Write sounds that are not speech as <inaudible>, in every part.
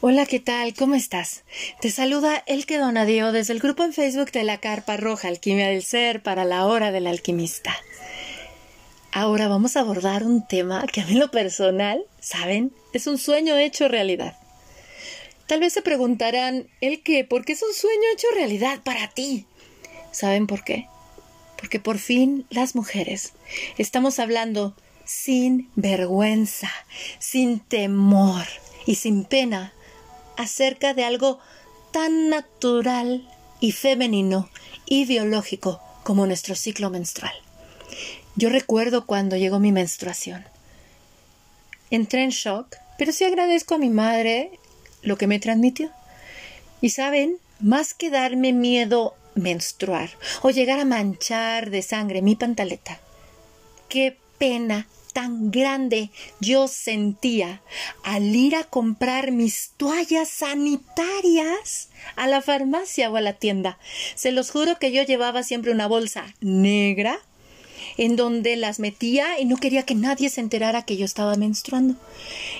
Hola, ¿qué tal? ¿Cómo estás? Te saluda Elke Donadío desde el grupo en Facebook de la Carpa Roja Alquimia del Ser para la Hora del Alquimista. Ahora vamos a abordar un tema que a mí lo personal, ¿saben? Es un sueño hecho realidad. Tal vez se preguntarán, ¿el qué? ¿Por qué es un sueño hecho realidad para ti? ¿Saben por qué? Porque por fin las mujeres estamos hablando sin vergüenza, sin temor y sin pena acerca de algo tan natural y femenino y biológico como nuestro ciclo menstrual. Yo recuerdo cuando llegó mi menstruación. Entré en shock, pero sí agradezco a mi madre lo que me transmitió. Y saben, más que darme miedo menstruar o llegar a manchar de sangre mi pantaleta, qué pena tan grande yo sentía al ir a comprar mis toallas sanitarias a la farmacia o a la tienda. Se los juro que yo llevaba siempre una bolsa negra en donde las metía y no quería que nadie se enterara que yo estaba menstruando.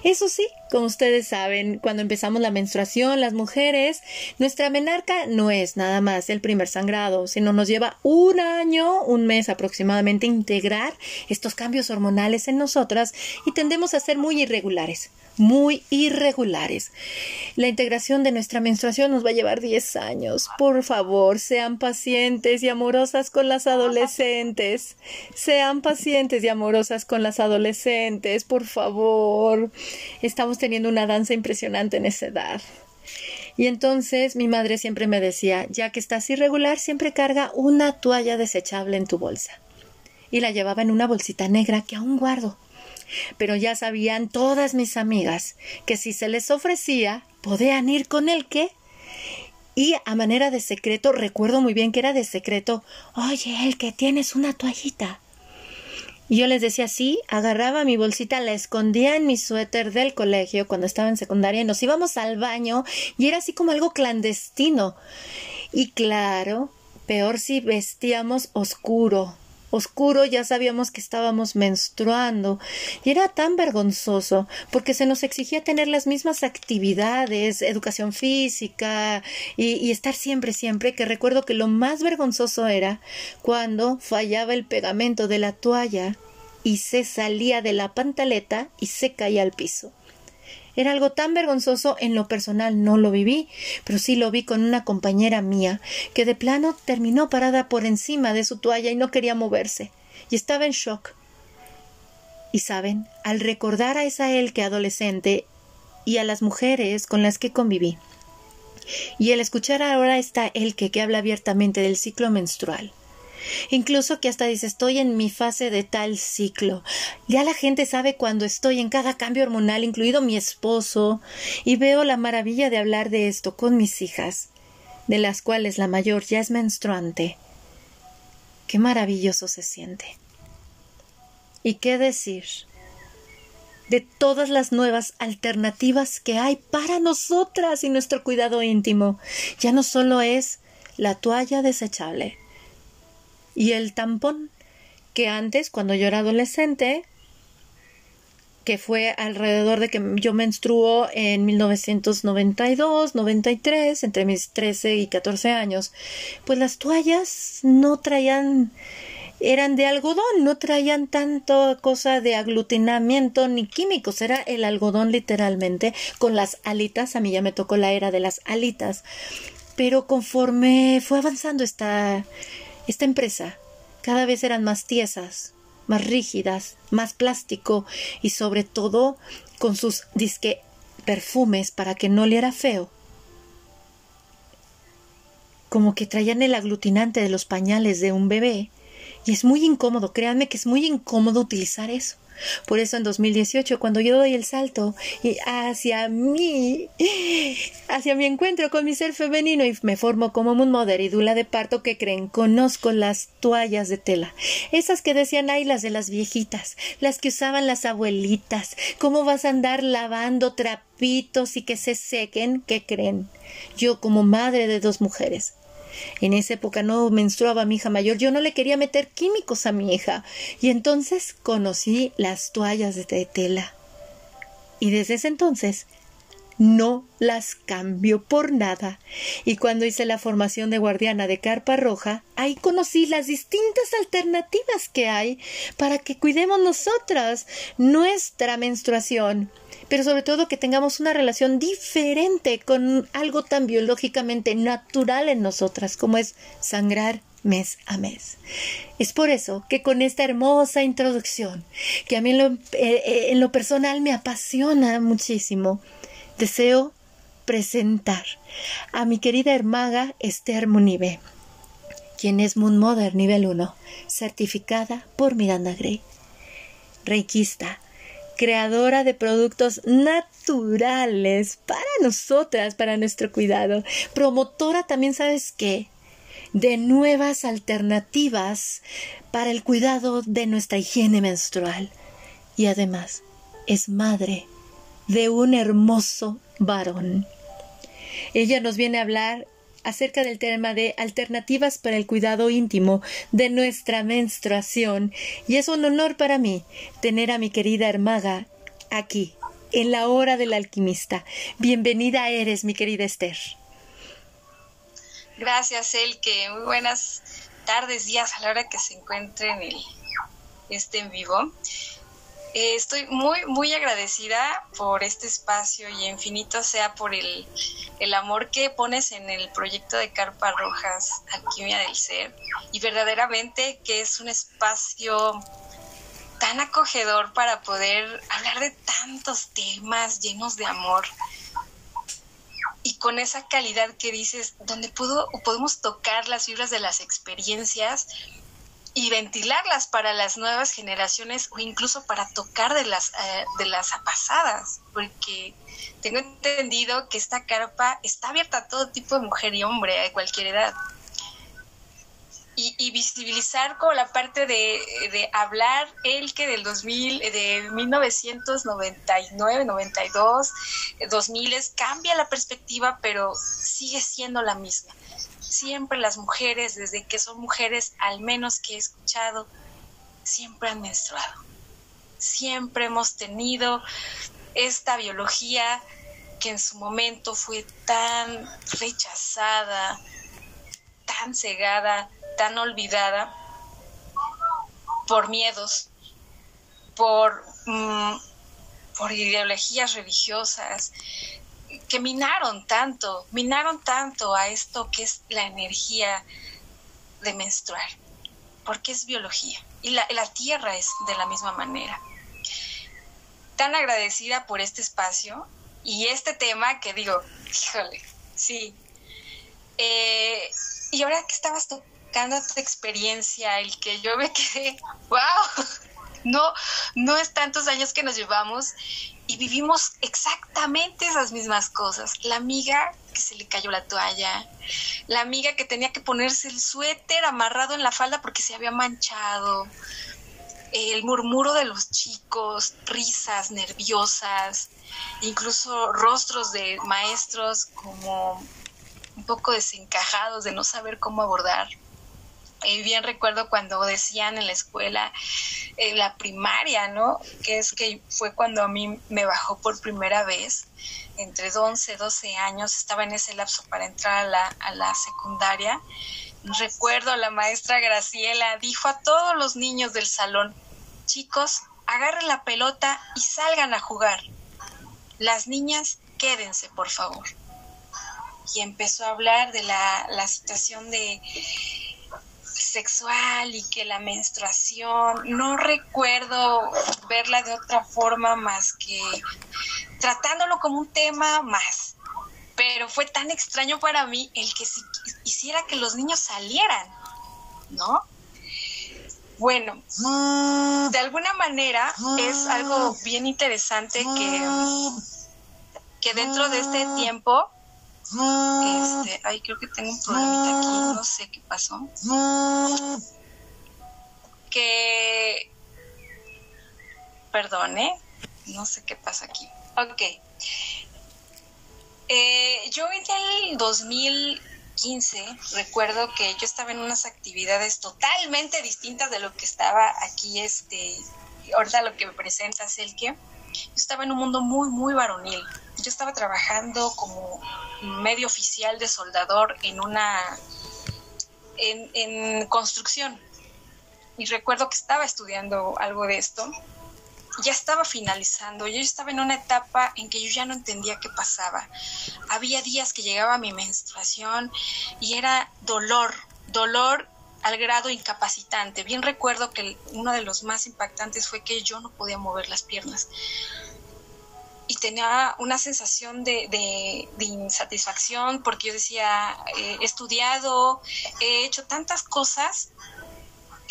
Eso sí, como ustedes saben, cuando empezamos la menstruación, las mujeres, nuestra menarca no es nada más el primer sangrado, sino nos lleva un año, un mes aproximadamente, integrar estos cambios hormonales en nosotras y tendemos a ser muy irregulares muy irregulares. La integración de nuestra menstruación nos va a llevar 10 años. Por favor, sean pacientes y amorosas con las adolescentes. Sean pacientes y amorosas con las adolescentes, por favor. Estamos teniendo una danza impresionante en esa edad. Y entonces mi madre siempre me decía, ya que estás irregular, siempre carga una toalla desechable en tu bolsa. Y la llevaba en una bolsita negra que aún guardo pero ya sabían todas mis amigas que si se les ofrecía, podían ir con el que y a manera de secreto, recuerdo muy bien que era de secreto, oye, el que tienes una toallita. Yo les decía sí, agarraba mi bolsita, la escondía en mi suéter del colegio cuando estaba en secundaria y nos íbamos al baño y era así como algo clandestino. Y claro, peor si vestíamos oscuro, oscuro ya sabíamos que estábamos menstruando y era tan vergonzoso porque se nos exigía tener las mismas actividades, educación física y, y, estar siempre, siempre, que recuerdo que lo más vergonzoso era cuando fallaba el pegamento de la toalla y se salía de la pantaleta y se caía al piso. Era algo tan vergonzoso, en lo personal no lo viví, pero sí lo vi con una compañera mía, que de plano terminó parada por encima de su toalla y no quería moverse, y estaba en shock. Y saben, al recordar a esa él que adolescente y a las mujeres con las que conviví, y al escuchar ahora esta Elke que habla abiertamente del ciclo menstrual, Incluso que hasta dice estoy en mi fase de tal ciclo. Ya la gente sabe cuando estoy en cada cambio hormonal, incluido mi esposo, y veo la maravilla de hablar de esto con mis hijas, de las cuales la mayor ya es menstruante. Qué maravilloso se siente. ¿Y qué decir? de todas las nuevas alternativas que hay para nosotras y nuestro cuidado íntimo. Ya no solo es la toalla desechable, y el tampón, que antes, cuando yo era adolescente, que fue alrededor de que yo menstruó en 1992, 93, entre mis 13 y 14 años, pues las toallas no traían eran de algodón, no traían tanto cosa de aglutinamiento ni químicos, era el algodón literalmente con las alitas, a mí ya me tocó la era de las alitas. Pero conforme fue avanzando esta esta empresa cada vez eran más tiesas, más rígidas, más plástico y sobre todo con sus disque perfumes para que no le era feo. Como que traían el aglutinante de los pañales de un bebé. Y es muy incómodo, créanme que es muy incómodo utilizar eso. Por eso en 2018, cuando yo doy el salto y hacia mí, hacia mi encuentro con mi ser femenino y me formo como un mother y dula de parto, que creen? Conozco las toallas de tela. Esas que decían, ay, las de las viejitas, las que usaban las abuelitas. ¿Cómo vas a andar lavando trapitos y que se sequen? ¿Qué creen? Yo como madre de dos mujeres en esa época no menstruaba mi hija mayor, yo no le quería meter químicos a mi hija. Y entonces conocí las toallas de tela. Y desde ese entonces no las cambio por nada. Y cuando hice la formación de guardiana de carpa roja, ahí conocí las distintas alternativas que hay para que cuidemos nosotras nuestra menstruación pero sobre todo que tengamos una relación diferente con algo tan biológicamente natural en nosotras como es sangrar mes a mes. Es por eso que con esta hermosa introducción, que a mí en lo, eh, eh, en lo personal me apasiona muchísimo, deseo presentar a mi querida hermaga Esther Munibe, quien es Moon Mother nivel 1, certificada por Miranda Gray. Reikista, creadora de productos naturales para nosotras, para nuestro cuidado. Promotora también, ¿sabes qué? De nuevas alternativas para el cuidado de nuestra higiene menstrual. Y además, es madre de un hermoso varón. Ella nos viene a hablar acerca del tema de alternativas para el cuidado íntimo de nuestra menstruación y es un honor para mí tener a mi querida Hermaga aquí, en la hora del alquimista. Bienvenida eres, mi querida Esther. Gracias, Elke. Muy buenas tardes, días a la hora que se encuentre en el, este en vivo. Eh, estoy muy, muy agradecida por este espacio y infinito sea por el, el, amor que pones en el proyecto de Carpa Rojas, Alquimia del Ser, y verdaderamente que es un espacio tan acogedor para poder hablar de tantos temas llenos de amor. Y con esa calidad que dices, donde puedo, podemos tocar las fibras de las experiencias y ventilarlas para las nuevas generaciones o incluso para tocar de las eh, de las pasadas porque tengo entendido que esta carpa está abierta a todo tipo de mujer y hombre a cualquier edad. Y, visibilizar como la parte de, de, hablar el que del 2000 de 1999 92 2000 cambia la perspectiva pero sigue siendo la misma siempre las mujeres, desde que son mujeres, al menos que he escuchado, siempre han menstruado. Siempre hemos tenido esta biología que en su momento fue tan rechazada, tan cegada, tan olvidada por miedos, por, mm, por ideologías religiosas, que minaron tanto, minaron tanto a esto que es la energía de menstruar, porque es biología y la, tierra es de la misma manera. Tan agradecida por este espacio y este tema que digo, híjole, sí. Eh, y ahora que estabas tocando tu experiencia, el que yo me quedé, wow, no, no es tantos años que nos llevamos y vivimos exactamente esas mismas cosas. La amiga que se le cayó la toalla, la amiga que tenía que ponerse el suéter amarrado en la falda porque se había manchado, el murmuro de los chicos, risas nerviosas, incluso rostros de maestros como un poco desencajados de no saber cómo abordar y bien recuerdo cuando decían en la escuela, en la primaria, ¿no? Que es que fue cuando a mí me bajó por primera vez, entre 11, 12 años, estaba en ese lapso para entrar a la, a la secundaria. Recuerdo a la maestra Graciela, dijo a todos los niños del salón, chicos, agarren la pelota y salgan a jugar. Las niñas, quédense, por favor. Y empezó a hablar de la, la situación de sexual y que la menstruación, no recuerdo verla de otra forma más que tratándolo como un tema más. Pero fue tan extraño para mí el que hiciera que los niños salieran, ¿no? Bueno, de alguna manera es algo bien interesante que, que dentro de este tiempo este, ay, creo que tengo un problemita aquí, no sé qué pasó. Que, perdone, no sé qué pasa aquí. Ok. Eh, yo en el 2015 recuerdo que yo estaba en unas actividades totalmente distintas de lo que estaba aquí, este, ahorita lo que me presenta es el que yo estaba en un mundo muy, muy varonil yo estaba trabajando como medio oficial de soldador en una en, construcción y recuerdo que estaba estudiando algo de esto ya estaba finalizando, yo estaba en una etapa en que yo ya no entendía qué pasaba. Había días que llegaba mi menstruación y era dolor, dolor al grado incapacitante. Bien recuerdo que uno de los más impactantes fue que yo no podía mover las piernas. Y tenía una sensación de, insatisfacción porque yo decía, he estudiado, he hecho tantas cosas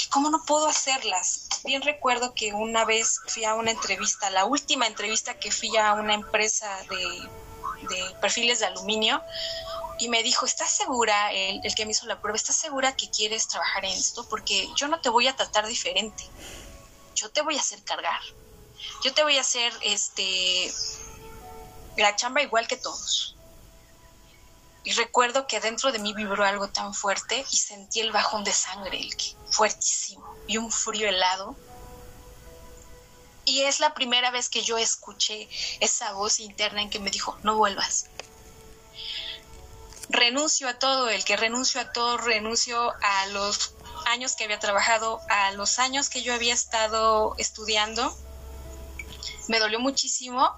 ¿cómo no puedo hacerlas? Bien recuerdo que una vez fui a una entrevista, la última entrevista que fui a una empresa de, perfiles de aluminio, y me dijo, ¿estás segura, el, el, que me hizo la prueba, ¿estás segura que quieres trabajar en esto? Porque yo no te voy a tratar diferente, yo te voy a hacer cargar, yo te voy a hacer este la chamba igual que todos. Y recuerdo que dentro de mí vibró algo tan fuerte y sentí el bajón de sangre, el que, fuertísimo, y un frío helado. Y es la primera vez que yo escuché esa voz interna en que me dijo, no vuelvas. Renuncio a todo, el que renuncio a todo, renuncio a los años que había trabajado, a los años que yo había estado estudiando. Me dolió muchísimo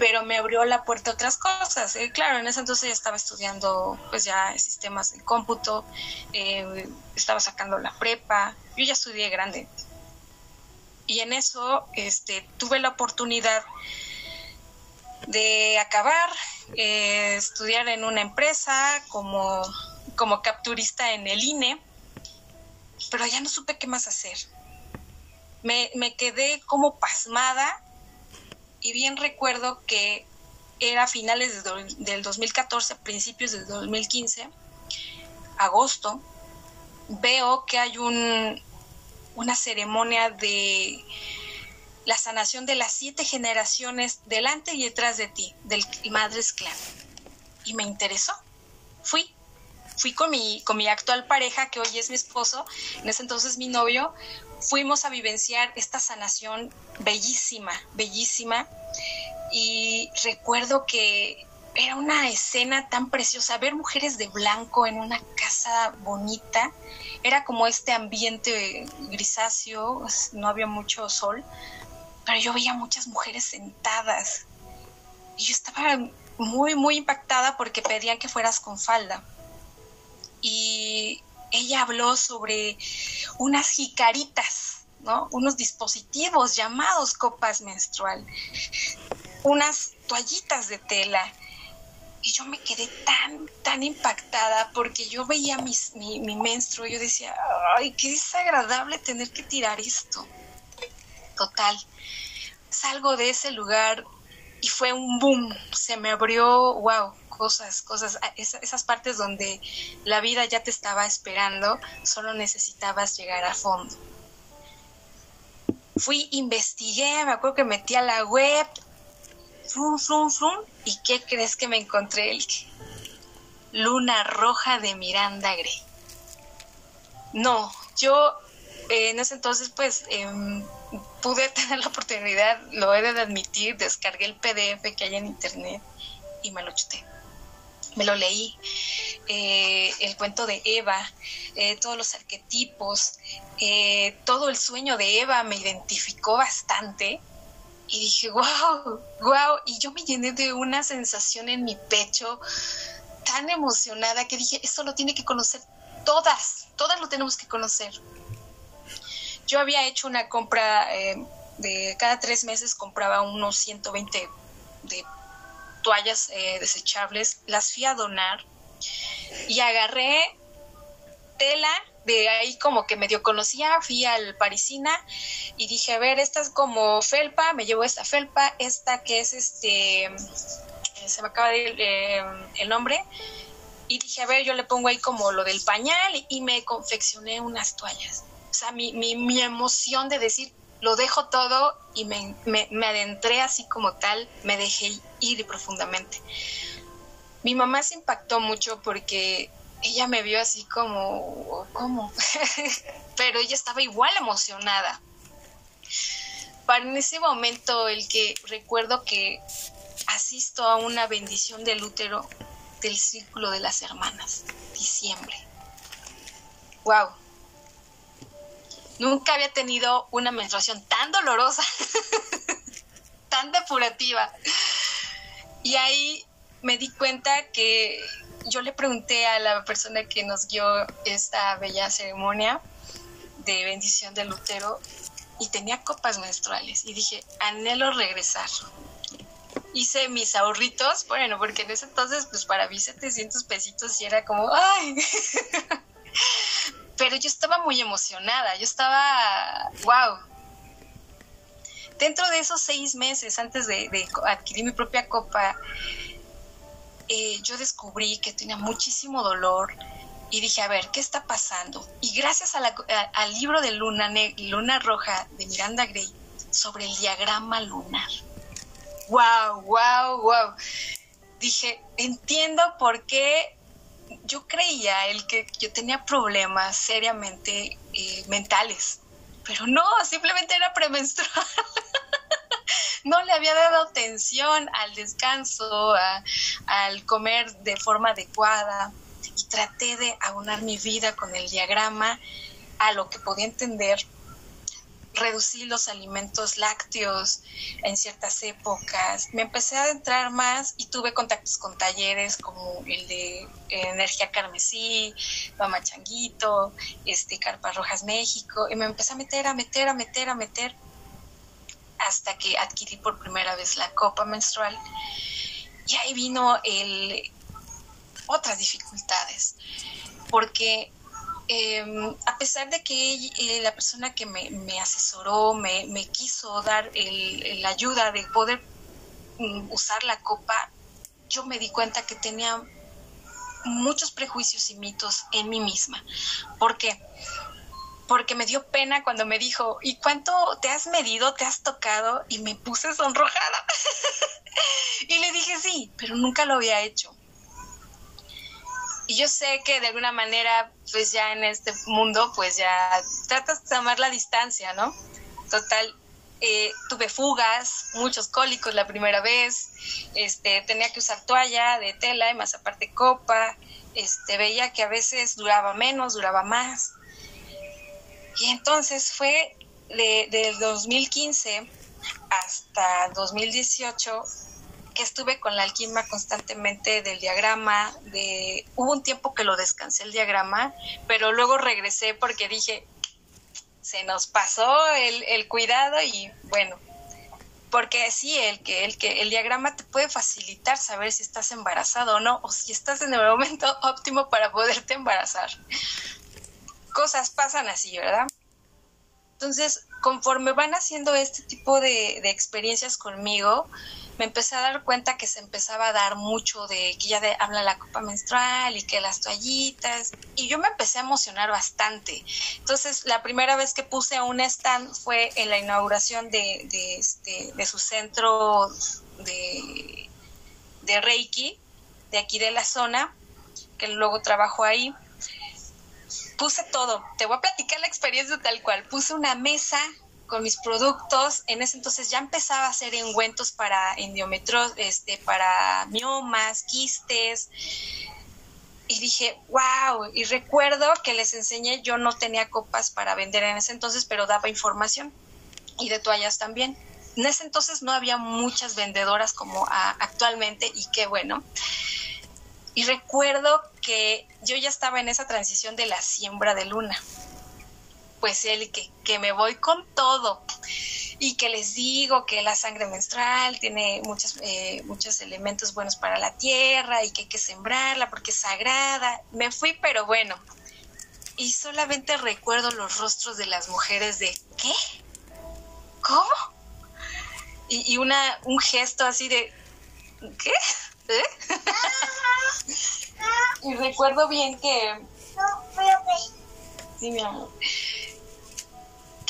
pero me abrió la puerta a otras cosas. Eh, claro, en ese entonces ya estaba estudiando pues ya sistemas de cómputo, eh, estaba sacando la prepa, yo ya estudié grande. Y en eso este, tuve la oportunidad de acabar, eh, estudiar en una empresa como, como capturista en el INE, pero ya no supe qué más hacer. Me, me quedé como pasmada y bien recuerdo que era finales del 2014, principios del 2015, agosto, veo que hay un, una ceremonia de la sanación de las siete generaciones delante y detrás de ti, del Madres Clan. Y me interesó. Fui. Fui con mi, con mi actual pareja, que hoy es mi esposo, en ese entonces mi novio, fuimos a vivenciar esta sanación bellísima, bellísima. Y recuerdo que era una escena tan preciosa, ver mujeres de blanco en una casa bonita, era como este ambiente grisáceo, no había mucho sol, pero yo veía muchas mujeres sentadas y yo estaba muy, muy impactada porque pedían que fueras con falda. Y ella habló sobre unas jicaritas, ¿no? Unos dispositivos llamados copas menstrual, unas toallitas de tela. Y yo me quedé tan, tan impactada porque yo veía mi, mi menstruo y yo decía, ay, qué desagradable tener que tirar esto. Total, salgo de ese lugar y fue un boom, se me abrió, wow, cosas, cosas, esas partes donde la vida ya te estaba esperando, solo necesitabas llegar a fondo. Fui, investigué, me acuerdo que metí a la web, frum, frum, frum, ¿y qué crees que me encontré? Luna Roja de Miranda Gray. No, yo en ese entonces pues em, pude <laughs> tener la oportunidad, lo he de admitir, descargué el PDF que hay en internet y me lo chuté me lo leí, eh, el cuento de Eva, eh, todos los arquetipos, eh, todo el sueño de Eva me identificó bastante y dije, wow, wow, y yo me llené de una sensación en mi pecho tan emocionada que dije, esto lo tiene que conocer todas, todas lo tenemos que conocer. Yo había hecho una compra de cada tres meses compraba unos 120 de toallas eh, desechables, las fui a donar y agarré tela de ahí como que medio conocía, fui al Parisina y dije, a ver, esta es como felpa, me llevo esta felpa, esta que es este, eh, se me acaba de ir eh, el nombre, y dije, a ver, yo le pongo ahí como lo del pañal y me confeccioné unas toallas. O sea, mi, mi, mi emoción de decir, lo dejo todo y me, me, adentré así como tal, me dejé ir profundamente. Mi mamá se impactó mucho porque ella me vio así como, ¿cómo? <laughs> Pero ella estaba igual emocionada. Para en ese momento el que recuerdo que asisto a una bendición del útero del Círculo de las Hermanas, diciembre. ¡Wow! Nunca había tenido una menstruación tan dolorosa, <laughs> tan depurativa. Y ahí me di cuenta que yo le pregunté a la persona que nos guió esta bella ceremonia de bendición del útero y tenía copas menstruales y dije, anhelo regresar. Hice mis ahorritos, bueno, porque en ese entonces, pues para mí 700 pesitos y era como, ¡ay! <laughs> Pero yo estaba muy emocionada, yo estaba, wow. Dentro de esos seis meses antes de, adquirir mi propia copa, eh, yo descubrí que tenía muchísimo dolor, y dije, a ver, ¿qué está pasando? Y gracias al libro de Luna, Luna Roja de Miranda Gray sobre el diagrama lunar. ¡Wow, wow, wow! Dije, entiendo por qué yo creía el que yo tenía problemas seriamente eh, mentales, pero no, simplemente era premenstrual. <laughs> no le había dado atención al descanso, al comer de forma adecuada y traté de aunar mi vida con el diagrama a lo que podía entender reducí los alimentos lácteos en ciertas épocas. Me empecé a adentrar más y tuve contactos con talleres como el de Energía Carmesí, Mama Changuito, este, Carpas Rojas México, y me empecé a meter, a meter, a meter, a meter, hasta que adquirí por primera vez la copa menstrual. Y ahí vino el, otras dificultades, porque em, a pesar de que eh, la persona que me, asesoró me, quiso dar la ayuda de poder mm, usar la copa, yo me di cuenta que tenía muchos prejuicios y mitos en mí misma. ¿Por qué? Porque me dio pena cuando me dijo, ¿y cuánto te has medido, te has tocado? Y me puse sonrojada. <laughs> y le dije, sí, pero nunca lo había hecho. Y yo sé que de alguna manera, pues ya en este mundo, pues ya tratas de tomar la distancia, ¿no? Total, eh, tuve fugas, muchos cólicos la primera vez, este, tenía que usar toalla de tela y más aparte copa, este, veía que a veces duraba menos, duraba más. Y entonces fue de, del 2015 hasta 2018 estuve con la alquima constantemente del diagrama, de hubo un tiempo que lo descansé el diagrama, pero luego regresé porque dije, se nos pasó el, el cuidado y bueno, porque sí, el que, el que el diagrama te puede facilitar saber si estás embarazado o no, o si estás en el momento <laughs> óptimo para poderte embarazar. Cosas pasan así, ¿verdad? Entonces, conforme van haciendo este tipo de, de experiencias conmigo, me empecé a dar cuenta que se empezaba a dar mucho de que ya habla la copa menstrual y que las toallitas y yo me empecé a emocionar bastante. Entonces la primera vez que puse un stand fue en la inauguración de, de, este, de su centro de, de Reiki, de aquí de la zona, que luego trabajo ahí puse todo. Te voy a platicar la experiencia tal cual. Puse una mesa con mis productos. En ese entonces ya empezaba a hacer engüentos para endometros, este, para miomas, quistes. Y dije, wow, y recuerdo que les enseñé, yo no tenía copas para vender en ese entonces, pero daba información y de toallas también. En ese entonces no había muchas vendedoras como actualmente y qué bueno. Y recuerdo que yo ya estaba en esa transición de la siembra de luna pues el que, que me voy con todo y que les digo que la sangre menstrual tiene muchos, eh, muchos elementos buenos para la tierra y que hay que sembrarla porque es sagrada. Me fui, pero bueno. Y solamente recuerdo los rostros de las mujeres de ¿qué? ¿Cómo? Y, y una, un gesto así de ¿qué? ¿Eh? <laughs> y recuerdo bien que... Sí, mi amor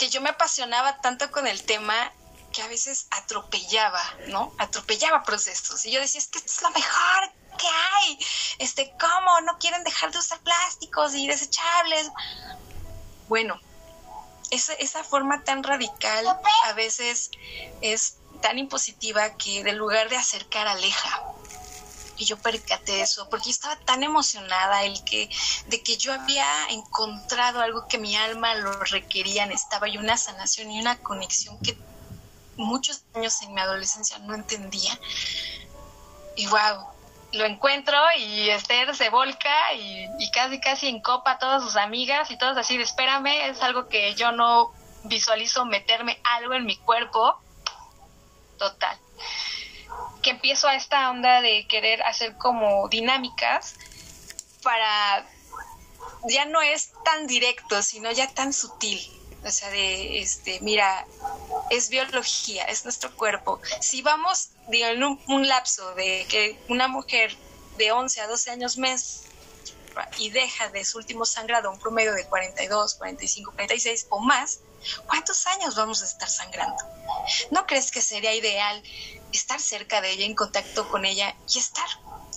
que yo me apasionaba tanto con el tema que a veces atropellaba, ¿no? Atropellaba procesos. Y yo decía, es que esto es lo mejor que hay. Este, ¿cómo? No quieren dejar de usar plásticos y desechables. Bueno, esa, forma tan radical a veces es tan impositiva que del lugar de acercar aleja. Y yo percaté eso, porque yo estaba tan emocionada el que, de que yo había encontrado algo que mi alma lo requería, necesitaba y una sanación y una conexión que muchos años en mi adolescencia no entendía. Y wow, lo encuentro y Esther se volca y, y, casi casi en copa a todas sus amigas y todas así de espérame, es algo que yo no visualizo meterme algo en mi cuerpo. Total. Que empiezo a esta onda de querer hacer como dinámicas para ya no es tan directo, sino ya tan sutil. O sea, de este, mira, es biología, es nuestro cuerpo. Si vamos digo, en un, lapso de que una mujer de 11 a 12 años mes y deja de su último sangrado un promedio de 42, 45, 46 o más, ¿cuántos años vamos a estar sangrando? ¿No crees que sería ideal estar cerca de ella, en contacto con ella y estar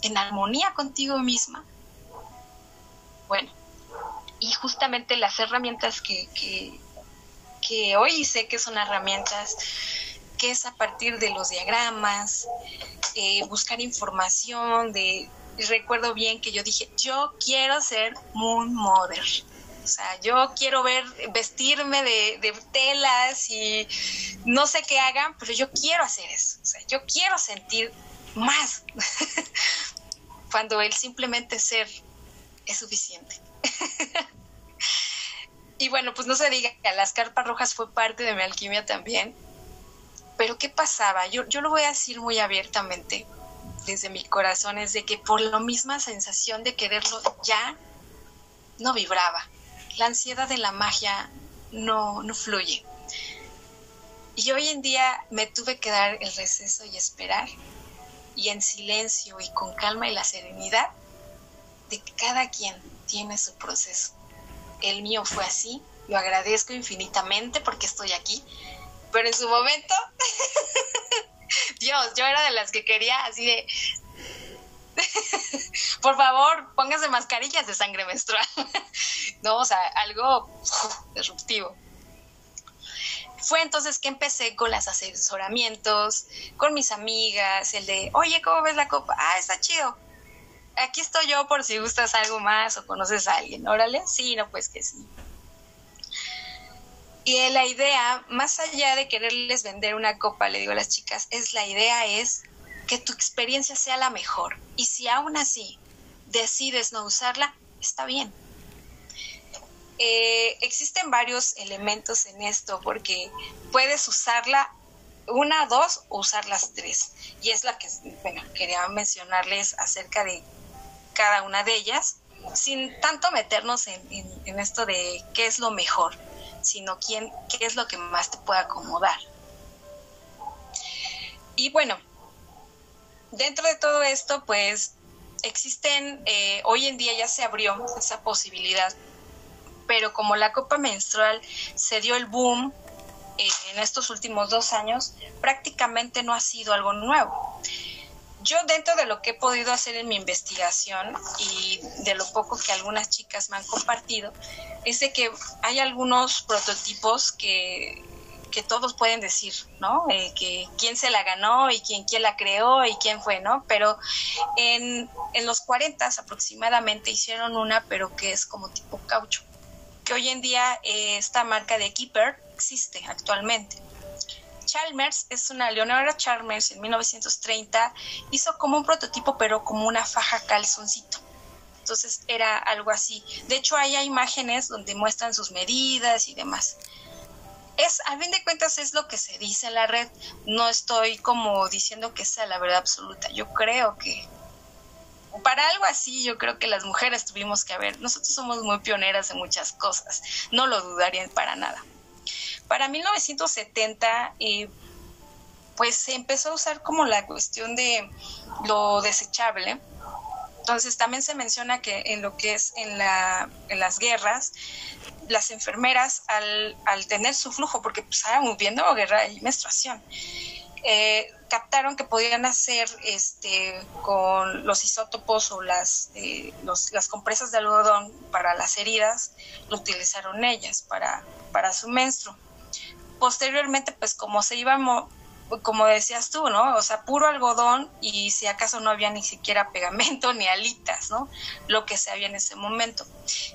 en armonía contigo misma? Bueno, y justamente las herramientas que, que, hoy sé que son herramientas que es a partir de los diagramas, eh, buscar información de recuerdo bien que yo dije, yo quiero ser Moon Mother. O sea, yo quiero ver, vestirme de, telas y no sé qué hagan, pero yo quiero hacer eso. O sea, yo quiero sentir más <laughs> cuando el simplemente ser es suficiente. <laughs> y bueno, pues no se diga que las carpas rojas fue parte de mi alquimia también. Pero ¿qué pasaba? Yo, yo lo voy a decir muy abiertamente desde mi corazón, es de que por la misma sensación de quererlo ya, no vibraba la ansiedad de la magia no, no fluye. Y hoy en día me tuve que dar el receso y esperar, y en silencio y con calma y la serenidad de que cada quien tiene su proceso. El mío fue así, lo agradezco infinitamente porque estoy aquí, pero en su momento, <laughs> Dios, yo era de las que quería así de, <laughs> por favor, póngase mascarillas de sangre menstrual. <laughs> no, o sea, algo disruptivo. Fue entonces que empecé con los asesoramientos, con mis amigas, el de, oye, ¿cómo ves la copa? Ah, está chido. Aquí estoy yo por si gustas algo más o conoces a alguien. Órale, sí, no, pues que sí. Y la idea, más allá de quererles vender una copa, le digo a las chicas, es la idea es que tu experiencia sea la mejor. Y si aún así decides no usarla, está bien. Eh, existen varios elementos en esto porque puedes usarla una, dos o usar las tres. Y es la que, bueno, quería mencionarles acerca de cada una de ellas, sin tanto meternos en, en esto de qué es lo mejor, sino quién, qué es lo que más te puede acomodar. Y bueno, dentro de todo esto, pues existen, eh, hoy en día ya se abrió esa posibilidad, pero como la copa menstrual se dio el boom eh, en estos últimos dos años, prácticamente no ha sido algo nuevo. Yo dentro de lo que he podido hacer en mi investigación y de lo poco que algunas chicas me han compartido, es de que hay algunos prototipos que que todos pueden decir, ¿no? Eh, que quién se la ganó y quién, quién la creó y quién fue, ¿no? Pero en, en los 40 aproximadamente hicieron una, pero que es como tipo caucho, que hoy en día eh, esta marca de Keeper existe actualmente. Chalmers es una Leonora Chalmers en 1930 hizo como un prototipo pero como una faja calzoncito entonces era algo así de hecho hay imágenes donde muestran sus medidas y demás es, a fin de cuentas, es lo que se dice en la red. No estoy como diciendo que sea la verdad absoluta. Yo creo que para algo así, yo creo que las mujeres tuvimos que haber. Nosotros somos muy pioneras en muchas cosas. No lo dudarían para nada. Para 1970, eh, pues se empezó a usar como la cuestión de lo desechable. Entonces también se menciona que en lo que es en, la, las guerras las enfermeras al, tener su flujo, porque pues, viendo guerra y menstruación, eh, captaron que podían hacer este, con los isótopos o las, eh, las compresas de algodón para las heridas, lo utilizaron ellas para, para su menstruo. Posteriormente, pues como se iba como decías tú, ¿no? O sea, puro algodón y si acaso no había ni siquiera pegamento <laughs> ni alitas, ¿no? Lo que se había en ese momento.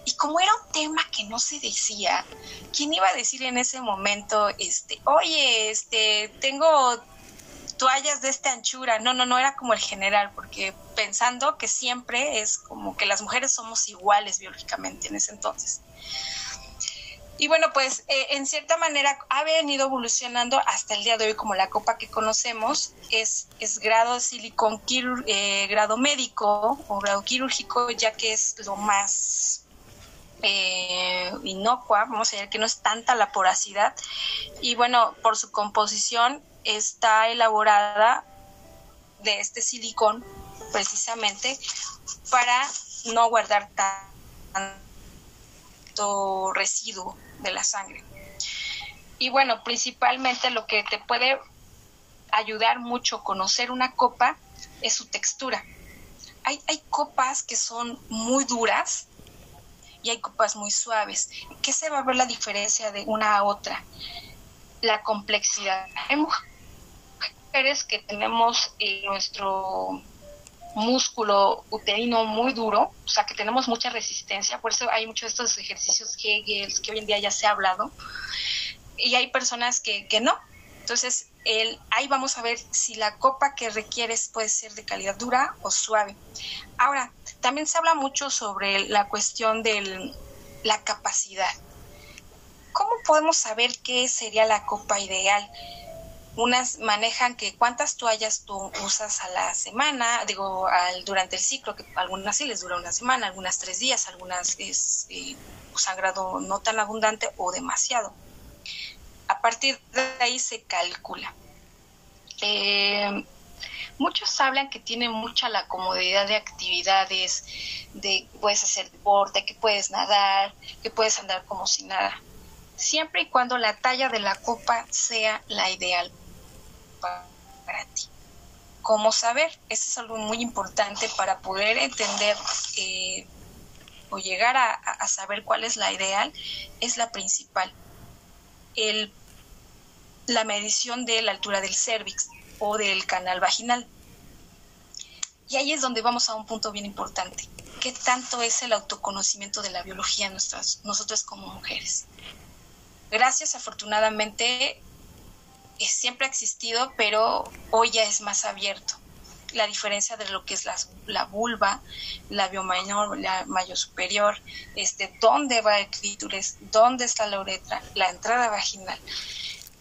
Y como era un tema que no se decía, ¿quién iba a decir en ese momento, este, oye, este, tengo toallas de esta anchura? No, no, no era como el general, porque pensando que siempre es como que las mujeres somos iguales biológicamente en ese entonces. Y bueno, pues eh, en cierta manera ha venido evolucionando hasta el día de hoy como la copa que conocemos es, grado silicón, eh, grado médico o grado quirúrgico, ya que es lo más eh, inocua, vamos a decir que no es tanta la porosidad. Y bueno, por su composición está elaborada de este silicón precisamente para no guardar tanto residuo de la sangre. Y bueno, principalmente lo que te puede ayudar mucho conocer una copa es su textura. Hay, hay copas que son muy duras y hay copas muy suaves. ¿Qué se va a ver la diferencia de una a otra? La complejidad. Hay mujeres que tenemos eh, nuestro músculo uterino muy duro, o sea que tenemos mucha resistencia, por eso hay muchos de estos ejercicios que hoy en día ya se ha hablado, y hay personas que, que no. Entonces, el, ahí vamos a ver si la copa que requieres puede ser de calidad dura o suave. Ahora, también se habla mucho sobre la cuestión de la capacidad. ¿Cómo podemos saber qué sería la copa ideal? Unas manejan que cuántas toallas tú usas a la semana, digo, al, durante el ciclo, que algunas sí les dura una semana, algunas tres días, algunas es eh, sangrado no tan abundante o demasiado. A partir de ahí se calcula. Eh, muchos hablan que tiene mucha la comodidad de actividades, de puedes hacer deporte, que puedes nadar, que puedes andar como si nada siempre y cuando la talla de la copa sea la ideal para ti. ¿Cómo saber? Eso es algo muy importante para poder entender eh, o llegar a, saber cuál es la ideal, es la principal. La medición de la altura del cervix o del canal vaginal. Y ahí es donde vamos a un punto bien importante. ¿Qué tanto es el autoconocimiento de la biología nuestras, nosotras como mujeres? Gracias, afortunadamente, siempre ha existido, pero hoy ya es más abierto. La diferencia de lo que es la, la vulva, la mayor, la mayor superior, este, dónde va el clítoris, dónde está la uretra, la entrada vaginal.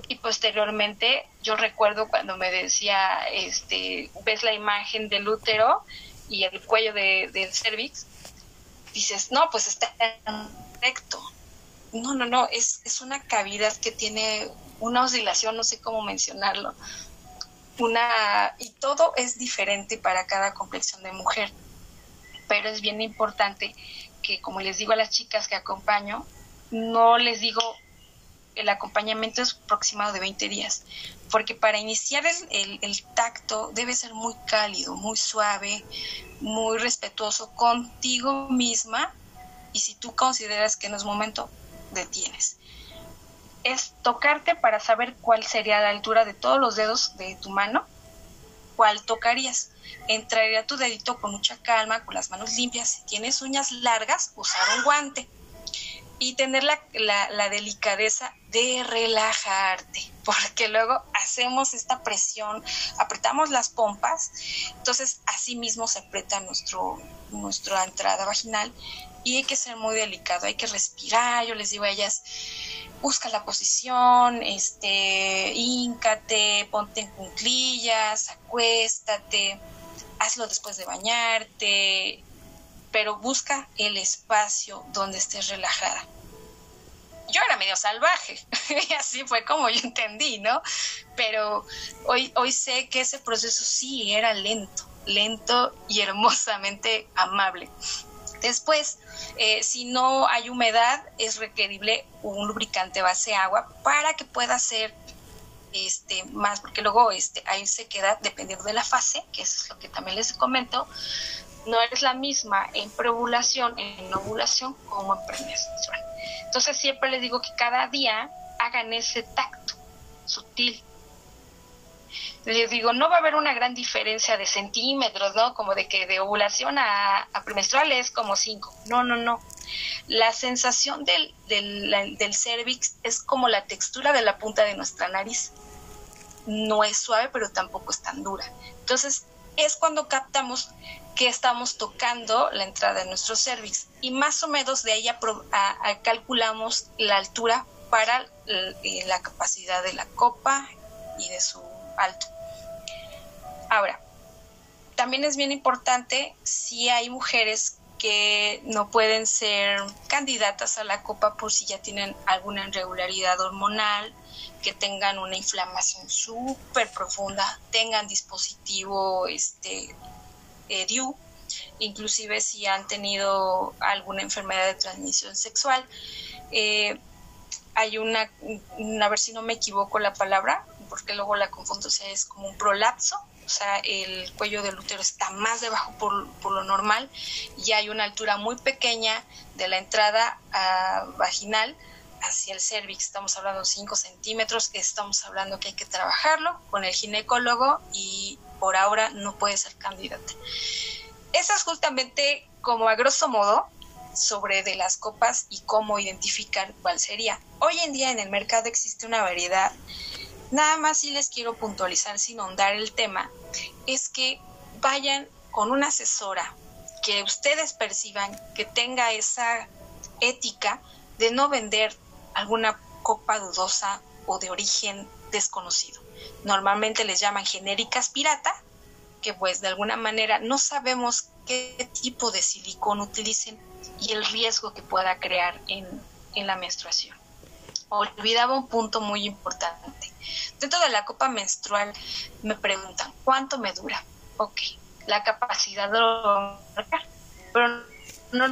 Y posteriormente, yo recuerdo cuando me decía, este, ves la imagen del útero y el cuello de, del cervix, dices, no, pues está recto. No, no, no, es, es una cavidad que tiene una oscilación, no sé cómo mencionarlo. Una, y todo es diferente para cada complexión de mujer. Pero es bien importante que, como les digo a las chicas que acompaño, no les digo el acompañamiento es aproximado de 20 días, porque para iniciar el, el, tacto debe ser muy cálido, muy suave, muy respetuoso contigo misma y si tú consideras que no es momento, detienes es tocarte para saber cuál sería la altura de todos los dedos de tu mano, cuál tocarías. Entraría tu dedito con mucha calma, con las manos limpias. Si tienes uñas largas, usar un guante. Y tener la, la, delicadeza de relajarte, <laughs> porque luego hacemos esta presión, apretamos las pompas, entonces así mismo se aprieta nuestro, nuestra entrada vaginal y hay que ser muy delicado, hay que respirar, yo les digo a ellas, busca la posición, este, híncate, ponte en cunclillas, acuéstate, hazlo después de bañarte, pero busca el espacio donde estés relajada. Yo era medio salvaje, <laughs> y así fue como yo entendí, ¿no? Pero hoy, hoy sé que ese proceso sí era lento, lento y hermosamente amable. Después, eh, si no hay humedad, es requerible un lubricante base agua para que pueda ser este, más, porque luego este, hay sequedad dependiendo de la fase, que eso es lo que también les comento, no es la misma en preovulación, en ovulación, como en premenstrual. Entonces siempre les digo que cada día hagan ese tacto sutil. Les digo, no va a haber una gran diferencia de centímetros, ¿no? Como de que de ovulación a, a es como 5. No, no, no. La sensación del, del, del cervix es como la textura de la punta de nuestra nariz. No es suave, pero tampoco es tan dura. Entonces, es cuando captamos que estamos tocando la entrada de nuestro cervix y más o menos de ahí calculamos la altura para eh, la capacidad de la copa y de su alto. Ahora, también es bien importante si hay mujeres que no pueden ser candidatas a la copa por si ya tienen alguna irregularidad hormonal, que tengan una inflamación súper profunda, tengan dispositivo este, eh, DIU, inclusive si han tenido alguna enfermedad de transmisión sexual. Eh, hay una, a ver si no me equivoco la palabra, porque luego la confundo, sea, es como un prolapso, o sea, el cuello del útero está más debajo por, por lo normal y hay una altura muy pequeña de la entrada ah, vaginal hacia el cervix, estamos hablando 5 centímetros, estamos hablando que hay que trabajarlo con el ginecólogo y por ahora no puede ser candidata. Esa es justamente como a grosso modo sobre de las copas y cómo identificar cuál sería. Hoy en día en el mercado existe una variedad. Nada más si les quiero puntualizar sin ahondar el tema, es que vayan con una asesora que ustedes perciban que tenga esa ética de no vender alguna copa dudosa o de origen desconocido. Normalmente les llaman genéricas pirata, que pues de alguna manera no sabemos qué tipo de silicón utilicen y el riesgo que pueda crear en, la menstruación. Olvidaba un punto muy importante. Dentro de la copa menstrual me preguntan, ¿cuánto me dura? Ok, la capacidad de lo pero no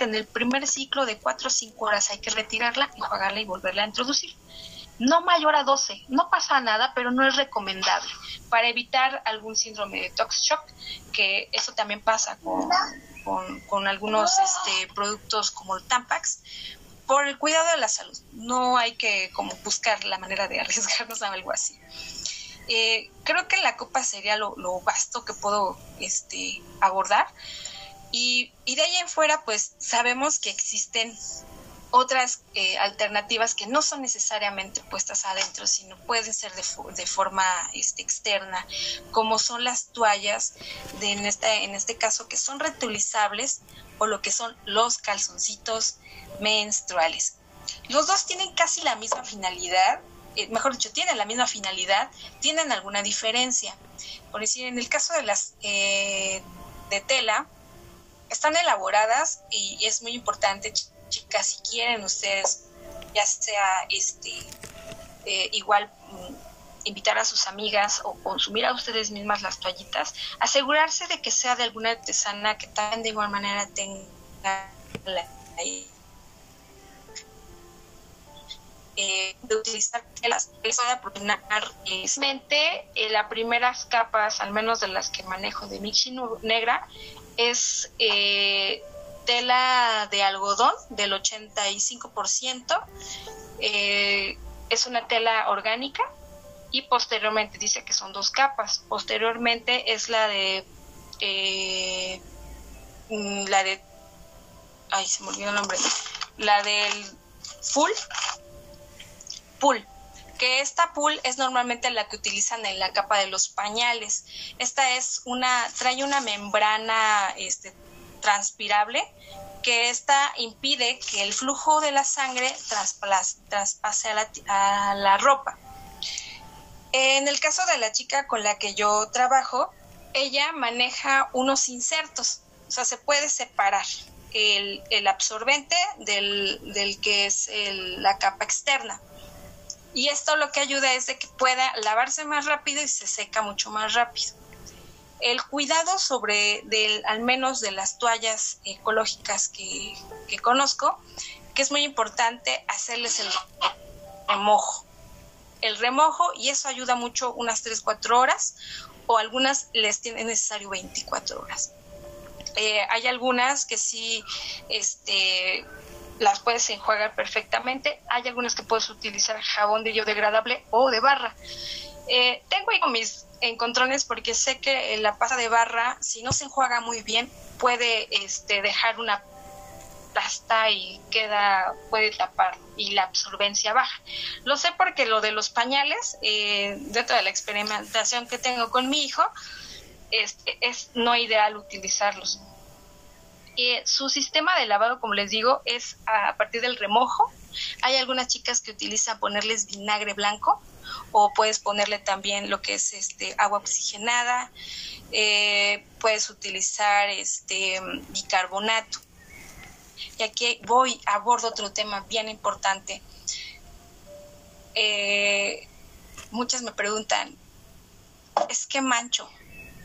en el primer ciclo de 4 o 5 horas hay que retirarla, enjuagarla y volverla a introducir. No mayor a 12, no pasa nada, pero no es recomendable para evitar algún síndrome de tox shock, que eso también pasa con, con, algunos este, productos como el Tampax, por el cuidado de la salud. No hay que como buscar la manera de arriesgarnos a algo así. Eh, creo que la copa sería lo, lo vasto que puedo este, abordar. Y, de ahí en fuera, pues sabemos que existen otras eh, alternativas que no son necesariamente puestas adentro, sino pueden ser de, de forma este, externa, como son las toallas, de, en, este, en este caso que son reutilizables, o lo que son los calzoncitos menstruales. Los dos tienen casi la misma finalidad, eh, mejor dicho, tienen la misma finalidad, tienen alguna diferencia. Por decir, en el caso de las eh, de tela, están elaboradas y es muy importante, chicas, si quieren ustedes, ya sea este eh, igual mm, invitar a sus amigas o consumir a ustedes mismas las toallitas, asegurarse de que sea de alguna artesana que también de igual manera tenga la, eh, de utilizar las pueda proteínar eh, eh, las primeras capas, al menos de las que manejo de Michi negra, es eh, tela de algodón del 85%, eh, es una tela orgánica y posteriormente dice que son dos capas. Posteriormente es la de eh, mm, la de ay se me olvidó el nombre la del full pull que esta pool es normalmente la que utilizan en la capa de los pañales. Esta es una, trae una membrana este, transpirable que esta impide que el flujo de la sangre traspase a la, a la ropa. En el caso de la chica con la que yo trabajo, ella maneja unos insertos, o sea, se puede separar el, el absorbente del, del, que es la capa externa y esto lo que ayuda es de que pueda lavarse más rápido y se seca mucho más rápido. El cuidado sobre, del, al menos de las toallas ecológicas que, que conozco, que es muy importante hacerles el remojo. El remojo y eso ayuda mucho unas 3, 4 horas o algunas les tiene necesario 24 horas. Eh, hay algunas que sí este, las puedes enjuagar perfectamente. Hay algunas que puedes utilizar jabón de biodegradable o de barra. Eh, tengo ahí mis encontrones porque sé que la pasta de barra, si no se enjuaga muy bien, puede este, dejar una pasta y queda, puede tapar y la absorbencia baja. Lo sé porque lo de los pañales, eh, dentro de la experimentación que tengo con mi hijo, este, es no ideal utilizarlos. Eh, su sistema de lavado, como les digo, es a partir del remojo. Hay algunas chicas que utilizan ponerles vinagre blanco o puedes ponerle también lo que es este agua oxigenada. Eh, puedes utilizar este bicarbonato. Y aquí voy, abordo otro tema bien importante. Eh, muchas me preguntan, es que mancho,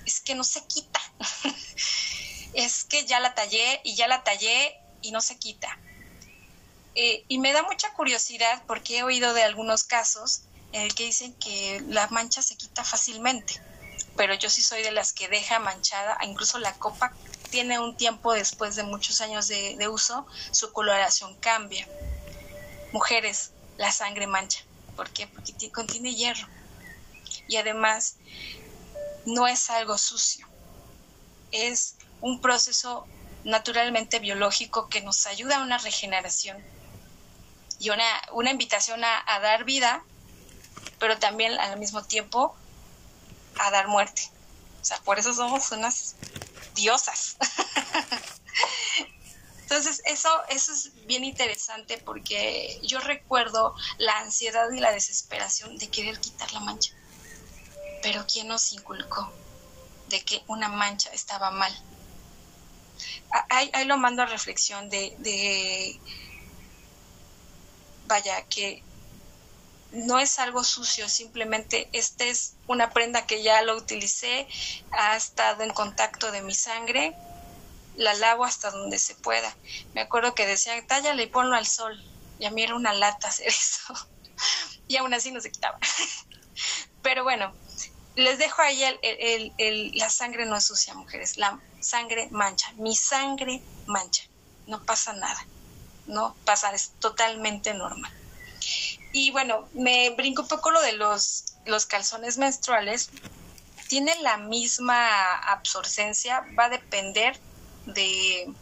es que no se quita. <laughs> es que ya la tallé y ya la tallé y no se quita. Eh, y me da mucha curiosidad porque he oído de algunos casos el que dicen que la mancha se quita fácilmente, pero yo sí soy de las que deja manchada, incluso la copa tiene un tiempo después de muchos años de, de uso, su coloración cambia. Mujeres, la sangre mancha. ¿Por qué? Porque contiene hierro. Y además, no es algo sucio. Es un proceso naturalmente biológico que nos ayuda a una regeneración y una, una invitación a, dar vida, pero también al mismo tiempo a dar muerte. O sea, por eso somos unas diosas. <laughs> Entonces, eso, eso es bien interesante porque yo recuerdo la ansiedad y la desesperación de querer quitar la mancha. Pero ¿quién nos inculcó de que una mancha estaba mal? ahí, lo mando a reflexión de, vaya, que no es algo sucio, simplemente esta es una prenda que ya lo utilicé, ha estado en contacto de mi sangre, la lavo hasta donde se pueda. Me acuerdo que decían, tállale y ponlo al sol. Y a mí era una lata hacer <laughs> eso. y aún así no se quitaba. <laughs> Pero bueno, les dejo ahí el, la sangre no es sucia, mujeres. La sangre mancha. Mi sangre mancha. No pasa nada. No pasa, es totalmente normal. Y bueno, me brinco un poco lo de los, los calzones menstruales. Tiene la misma absorcencia, va a depender de,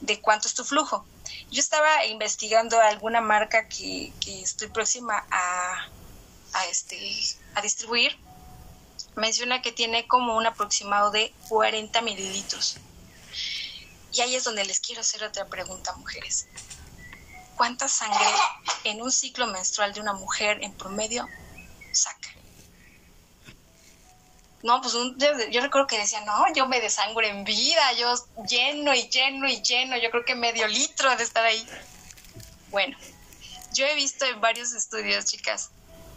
de cuánto es tu flujo. Yo estaba investigando alguna marca que, que estoy próxima a, a, este, a distribuir menciona que tiene como un aproximado de 40 mililitros. Y ahí es donde les quiero hacer otra pregunta, mujeres. ¿Cuánta sangre en un ciclo menstrual de una mujer en promedio saca? No, pues yo, recuerdo que decía, no, yo me desangro en vida, yo lleno y lleno y lleno, yo creo que medio litro de estar ahí. Bueno, yo he visto en varios estudios, chicas,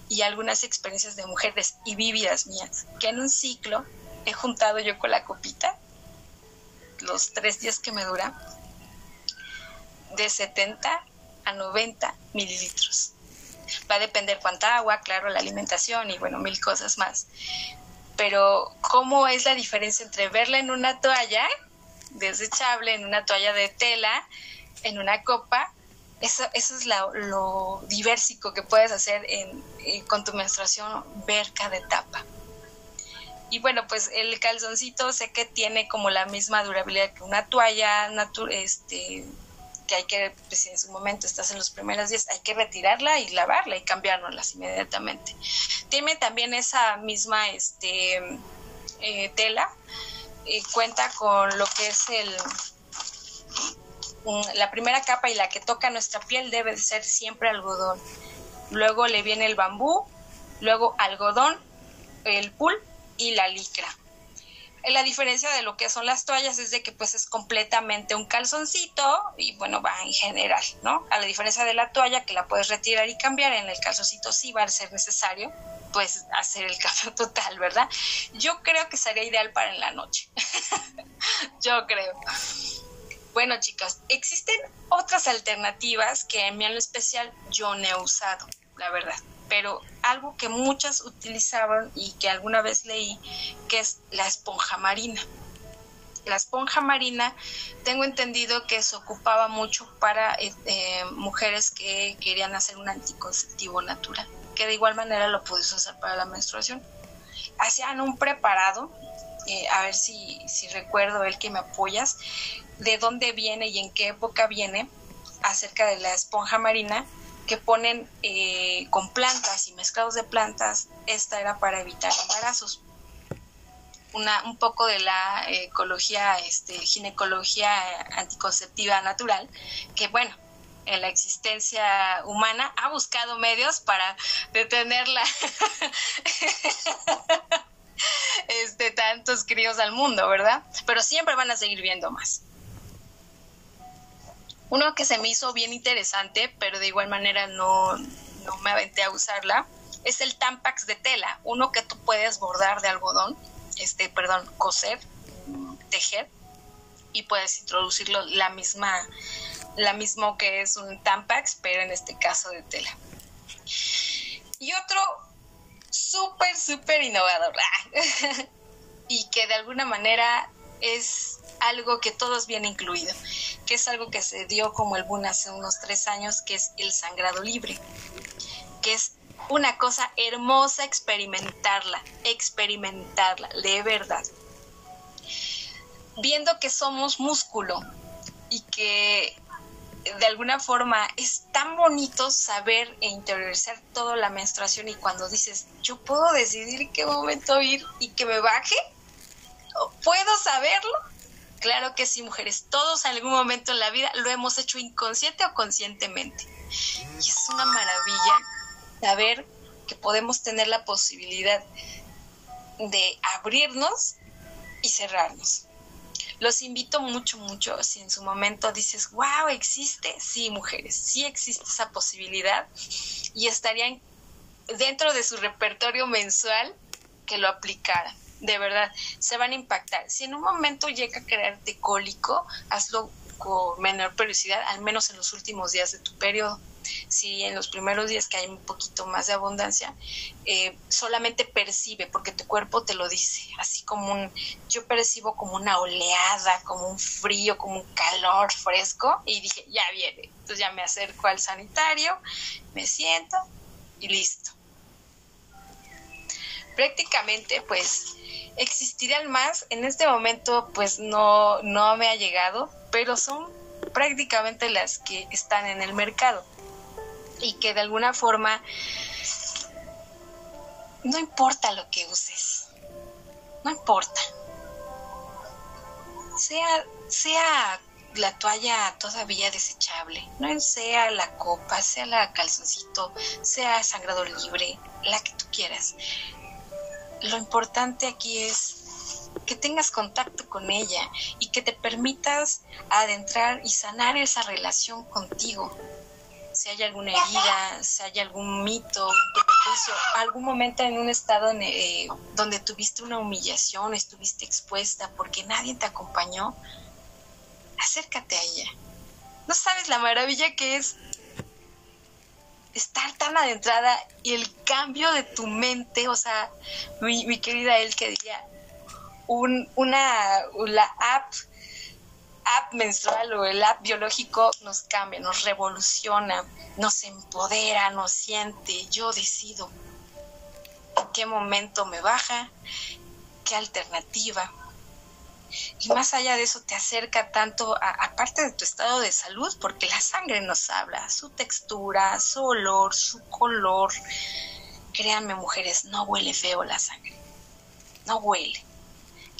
y algunas experiencias de mujeres y vividas mías, que en un ciclo he juntado yo con la copita, los tres días que me dura, de 70 a 90 mililitros. Va a depender cuánta agua, claro, la alimentación y bueno, mil cosas más. Pero, ¿cómo es la diferencia entre verla en una toalla desechable, en una toalla de tela, en una copa, eso, es lo diversico que puedes hacer eh, con tu menstruación ver cada etapa. Y bueno, pues el calzoncito sé que tiene como la misma durabilidad que una toalla, este, que hay que, pues en su momento estás en los primeros días, hay que retirarla y lavarla y cambiarlas inmediatamente. Tiene también esa misma este, eh, tela, y cuenta con lo que es el la primera capa y la que toca nuestra piel debe ser siempre algodón. Luego le viene el bambú, luego algodón, el pul y la licra. La diferencia de lo que son las toallas es de que pues es completamente un calzoncito y bueno, va en general, ¿no? A la diferencia de la toalla que la puedes retirar y cambiar, en el calzoncito sí va a ser necesario pues hacer el <laughs> cambio total, ¿verdad? Yo creo que sería ideal para en la noche. <laughs> Yo creo. Bueno, chicas, existen otras alternativas que en mi especial yo no he usado, la verdad. Pero algo que muchas utilizaban y que alguna vez leí, que es la esponja marina. La esponja marina, tengo entendido que se ocupaba mucho para eh, eh, mujeres que querían hacer un anticonceptivo natural. que de igual manera lo puedes usar para la menstruación. Hacían un preparado, eh, a ver si, si recuerdo el que me apoyas, de dónde viene y en qué época viene acerca de la esponja marina que ponen eh, con plantas y mezclados de plantas. Esta era para evitar embarazos. Una, un poco de la ecología, este, ginecología anticonceptiva natural, que bueno, en la existencia humana ha buscado medios para detenerla <laughs> este tantos críos al mundo, ¿verdad? Pero siempre van a seguir viendo más. Uno que se me hizo bien interesante, pero de igual manera no, no me aventé a usarla, es el Tampax de tela, uno que tú puedes bordar de algodón, este, perdón, coser, tejer, y puedes introducirlo la misma la mismo que es un Tampax, pero en este caso de tela. Y otro súper, súper innovador <laughs> y que de alguna manera es algo que todos bien incluido, que es algo que se dio como el boom hace unos tres años, que es el sangrado libre, que es una cosa hermosa experimentarla, experimentarla, de verdad. Viendo que somos músculo y que de alguna forma es tan bonito saber e interiorizar toda la menstruación y cuando dices, yo puedo decidir qué momento ir y que me baje, ¿puedo saberlo? Claro que sí, mujeres, todos en algún momento en la vida lo hemos hecho inconsciente o conscientemente. Y es una maravilla saber que podemos tener la posibilidad de abrirnos y cerrarnos los invito mucho, mucho. Si en su momento dices, wow, existe, sí, mujeres, sí existe esa posibilidad y estarían dentro de su repertorio mensual que lo aplicaran. De verdad, se van a impactar. Si en un momento llega a crearte cólico, hazlo con menor periodicidad, al menos en los últimos días de tu periodo si en los primeros días que hay un poquito más de abundancia, eh, solamente percibe, porque tu cuerpo te lo dice, así como un, yo percibo como una oleada, como un frío, como un calor fresco, y dije, ya viene. Entonces ya me acerco al sanitario, me siento y listo. Prácticamente, pues, existirán más. En este momento, pues no, no me ha llegado, pero son prácticamente las que están en el mercado y que de alguna forma no importa lo que uses, no importa. Sea, sea la toalla todavía desechable, no sea la copa, sea la calzoncito, sea sangrado libre, la que tú quieras. Lo importante aquí es que tengas contacto con ella y que te permitas adentrar y sanar esa relación contigo, si hay alguna herida, si hay algún mito, algún momento en un estado eh, donde tuviste una humillación, estuviste expuesta porque nadie te acompañó, acércate a ella. No sabes la maravilla que es estar tan adentrada y el cambio de tu mente, o sea, mi, querida él que diría, un, una, la app app menstrual o el app biológico nos cambia, nos revoluciona, nos empodera, nos siente, yo decido en qué momento me baja, qué alternativa. Y más allá de eso te acerca tanto a, parte de tu estado de salud, porque la sangre nos habla, su textura, su olor, su color. Créanme mujeres, no huele feo la sangre, no huele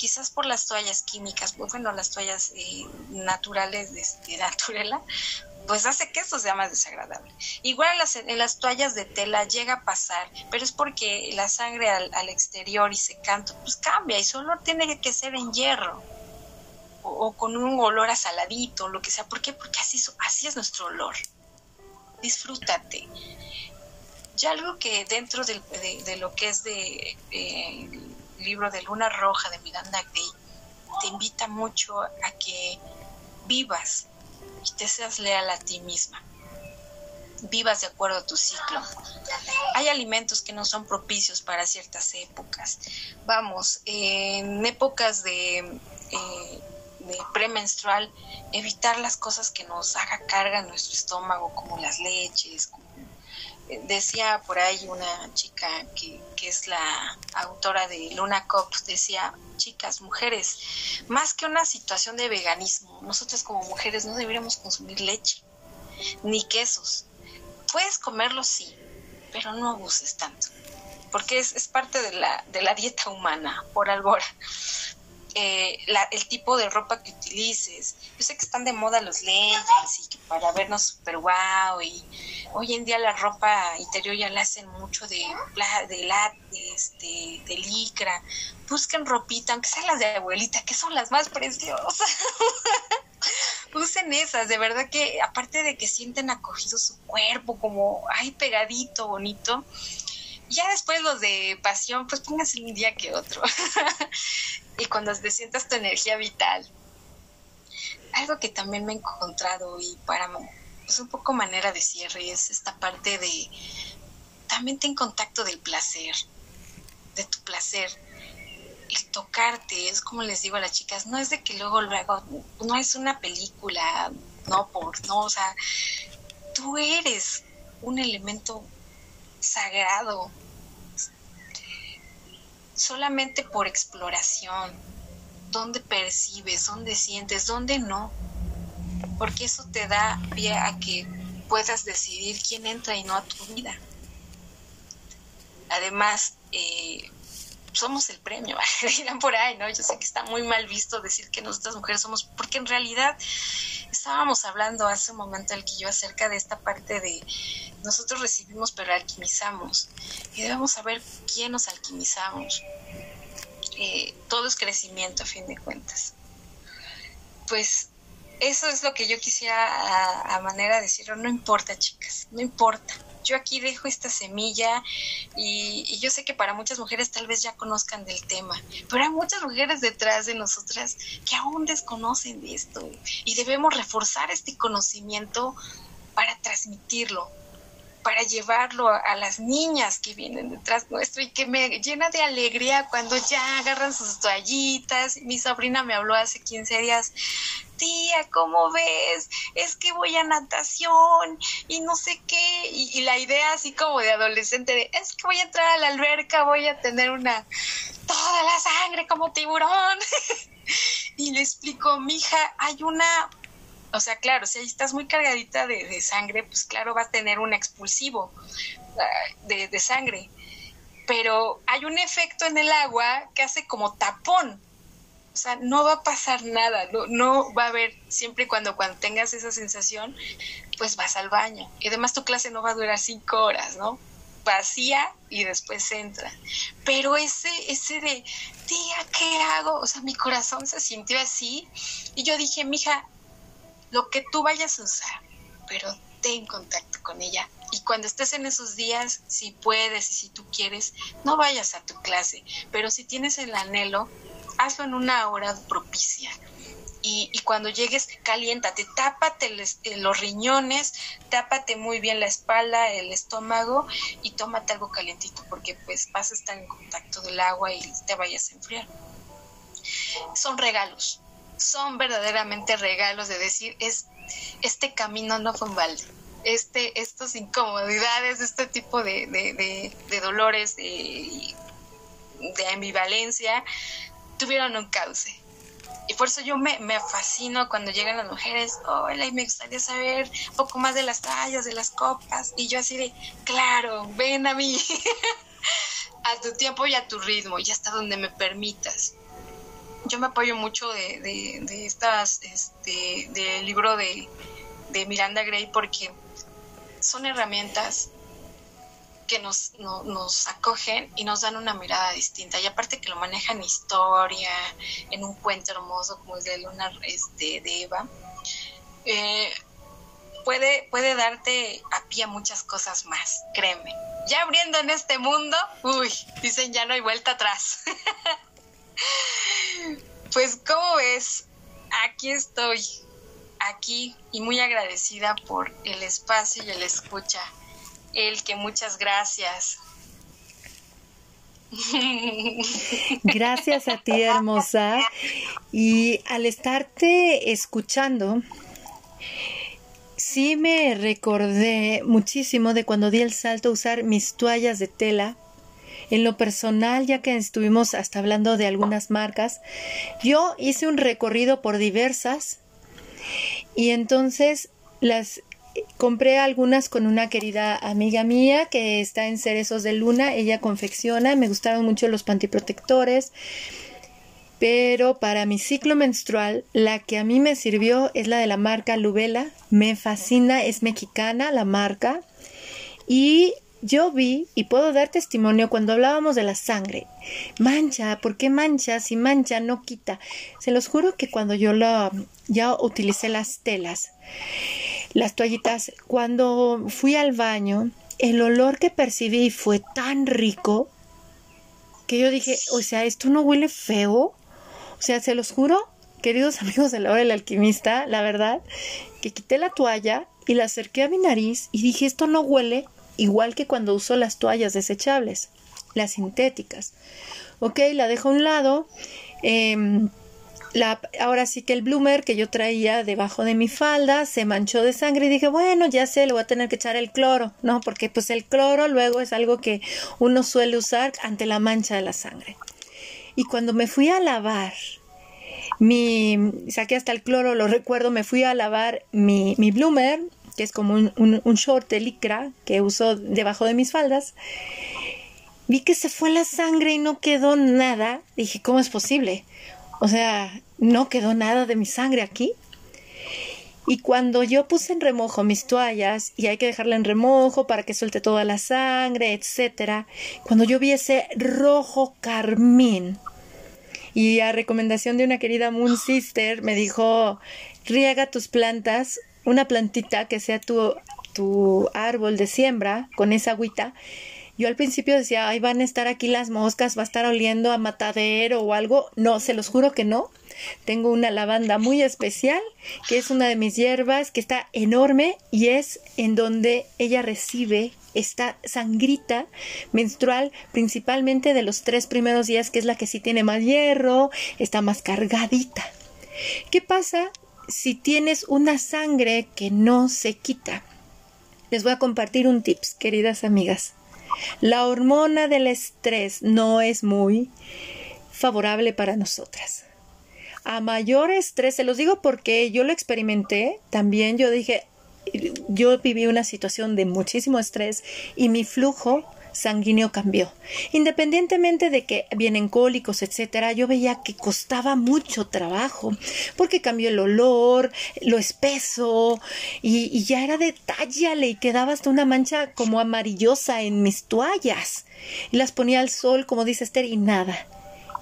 quizás por las toallas químicas, bueno, las toallas eh, naturales de, de naturela, pues hace que esto sea más desagradable. Igual en las, toallas de tela llega a pasar, pero es porque la sangre al, exterior y secando, pues cambia y su olor tiene que ser en hierro o, con un olor a saladito, lo que sea. ¿Por qué? Porque así, así es nuestro olor. Disfrútate. Ya algo que dentro de, lo que es de eh, libro de Luna Roja de Miranda Gray te invita mucho a que vivas y te seas leal a ti misma. Vivas de acuerdo a tu ciclo. Hay alimentos que no son propicios para ciertas épocas. Vamos, en épocas de, eh, de premenstrual, evitar las cosas que nos haga carga en nuestro estómago, como las leches, como decía por ahí una chica que, que, es la autora de Luna Cop, decía, chicas, mujeres, más que una situación de veganismo, nosotras como mujeres no deberíamos consumir leche, ni quesos. Puedes comerlo, sí, pero no abuses tanto, porque es, es parte de la, de la dieta humana, por albora. Eh, el tipo de ropa que utilices. Yo sé que están de moda los leggings y que para vernos super guau y hoy en día la ropa interior ya la hacen mucho de, de látex, de, de licra. Busquen ropita, aunque sean las de abuelita, que son las más preciosas. <laughs> Usen esas, de verdad que aparte de que sienten acogido su cuerpo, como ay pegadito, bonito, ya después los de pasión, pues pónganse un día que otro. <laughs> y cuando te sientas tu energía vital. Algo que también me he encontrado y para pues un poco manera de cierre es esta parte de también ten contacto del placer, de tu placer. El tocarte, es como les digo a las chicas, no es de que luego luego, no es una película, no por, no, o sea, tú eres un elemento sagrado, solamente por exploración, dónde percibes, dónde sientes, dónde no, porque eso te da pie a que puedas decidir quién entra y no a tu vida. Además, eh, somos el premio, <laughs> dirán por ahí, ¿no? Yo sé que está muy mal visto decir que nosotras mujeres somos, porque en realidad estábamos hablando hace un momento el que yo acerca de esta parte de nosotros recibimos pero alquimizamos y debemos saber quién nos alquimizamos. Eh, todo es crecimiento a fin de cuentas. Pues eso es lo que yo quisiera a, a manera de decirlo, no importa chicas, no importa yo aquí dejo esta semilla y, yo sé que para muchas mujeres tal vez ya conozcan del tema, pero hay muchas mujeres detrás de nosotras que aún desconocen de esto y debemos reforzar este conocimiento para transmitirlo, para llevarlo a, las niñas que vienen detrás nuestro y que me llena de alegría cuando ya agarran sus toallitas. Mi sobrina me habló hace 15 días, tía, ¿cómo ves? Es que voy a natación y no sé qué. Y, la idea así como de adolescente de, es que voy a entrar a la alberca, voy a tener una, toda la sangre como tiburón. <laughs> y le explico, mija, hay una o sea, claro, si estás muy cargadita de, sangre, pues claro, va a tener un expulsivo ah, de, sangre. Pero hay un efecto en el agua que hace como tapón. O sea, no va a pasar nada, no, no va a haber, siempre y cuando, cuando tengas esa sensación, pues vas al baño. Y además tu clase no va a durar cinco horas, ¿no? Vacía y después entra. Pero ese, ese de, tía, ¿qué hago? O sea, mi corazón se sintió así. Y yo dije, mija, lo que tú vayas a usar, pero ten contacto con ella. Y cuando estés en esos días, si puedes y si tú quieres, no vayas a tu clase, pero si tienes el anhelo, hazlo en una hora propicia. Y, cuando llegues, caliéntate, tápate eh, los riñones, tápate muy bien la espalda, el estómago y tómate algo calientito porque pues vas a estar en contacto del agua y te vayas a enfriar. Son regalos, son verdaderamente regalos de decir, es, este camino no fue un balde. Este, estas incomodidades, este tipo de, de, dolores, de, de ambivalencia, tuvieron un cauce. Y por eso yo me, me fascino cuando llegan las mujeres, hola, y me gustaría saber un poco más de las tallas, de las copas. Y yo así de, claro, ven a mí, <laughs> a tu tiempo y a tu ritmo, y hasta donde me permitas yo me apoyo mucho de, de, estas, este, del libro de, de, Miranda Gray porque son herramientas que nos, nos acogen y nos dan una mirada distinta. Y aparte que lo manejan historia, en un cuento hermoso como es de Luna este, de Eva, eh, puede, puede darte a pie muchas cosas más, créeme. Ya abriendo en este mundo, uy, dicen ya no hay vuelta atrás. <laughs> Pues, ¿cómo ves? Aquí estoy, aquí y muy agradecida por el espacio y el escucha. El que muchas gracias. Gracias a ti, hermosa. Y al estarte escuchando, sí me recordé muchísimo de cuando di el salto a usar mis toallas de tela. En lo personal, ya que estuvimos hasta hablando de algunas marcas, yo hice un recorrido por diversas y entonces las compré algunas con una querida amiga mía que está en Cerezos de Luna. Ella confecciona, me gustaron mucho los pantiprotectores. Pero para mi ciclo menstrual, la que a mí me sirvió es la de la marca Lubela. Me fascina, es mexicana la marca. Y yo vi y puedo dar testimonio cuando hablábamos de la sangre. Mancha, ¿por qué mancha? Si mancha no quita. Se los juro que cuando yo lo, ya utilicé las telas, las toallitas, cuando fui al baño, el olor que percibí fue tan rico que yo dije, o sea, esto no huele feo. O sea, se los juro, queridos <laughs> amigos de la hora del alquimista, la verdad, que quité la toalla y la acerqué a mi nariz y dije, esto no huele igual que cuando uso las toallas desechables, las sintéticas. Ok, la dejo a un lado. Em, la, ahora sí que el bloomer que yo traía debajo de mi falda se manchó de sangre y dije, bueno, ya sé, le voy a tener que echar el cloro, ¿no? Porque pues el cloro luego es algo que uno suele usar ante la mancha de la sangre. Y cuando me fui a lavar, mi, saqué hasta el cloro, lo recuerdo, me fui a lavar mi, mi bloomer, que es como un, un, short de licra que uso debajo de mis faldas. Vi que se fue la sangre y no quedó nada. Dije, ¿cómo es posible? O sea, no quedó nada de mi sangre aquí. Y cuando yo puse en remojo mis toallas, y hay que dejarla en remojo para que suelte toda la sangre, etcétera, cuando yo vi ese rojo carmín, y a recomendación de una querida Moon Sister, me dijo, riega tus plantas, una plantita que sea tu, tu árbol de siembra con esa agüita, yo al principio decía, ay, van a estar aquí las moscas, va a estar oliendo a matadero o algo. No, se los juro que no. Tengo una lavanda muy especial, que es una de mis hierbas, que está enorme y es en donde ella recibe esta sangrita menstrual, principalmente de los tres primeros días, que es la que sí tiene más hierro, está más cargadita. ¿Qué pasa si tienes una sangre que no se quita? Les voy a compartir un tips, queridas amigas. La hormona del estrés no es muy favorable para nosotras. A mayor estrés, se los digo porque yo lo experimenté, también yo dije, yo viví una situación de muchísimo estrés y mi flujo sanguíneo cambió. Independientemente de que vienen cólicos, etcétera, yo veía que costaba mucho trabajo porque cambió el olor, lo espeso y, ya era de y quedaba hasta una mancha como amarillosa en mis toallas. Y las ponía al sol, como dice Esther, y nada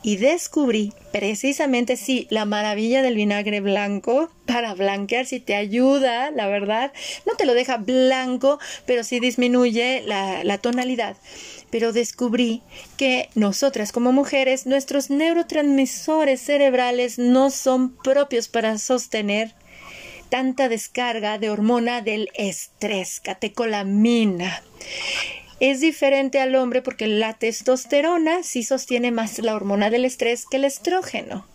y descubrí precisamente sí la maravilla del vinagre blanco para blanquear si te ayuda la verdad. No te lo deja blanco pero sí disminuye la, tonalidad. Pero descubrí que nosotras como mujeres nuestros neurotransmisores cerebrales no son propios para sostener tanta descarga de hormona del estrés, catecolamina. Es diferente al hombre porque la testosterona sí sostiene más la hormona del estrés que el estrógeno.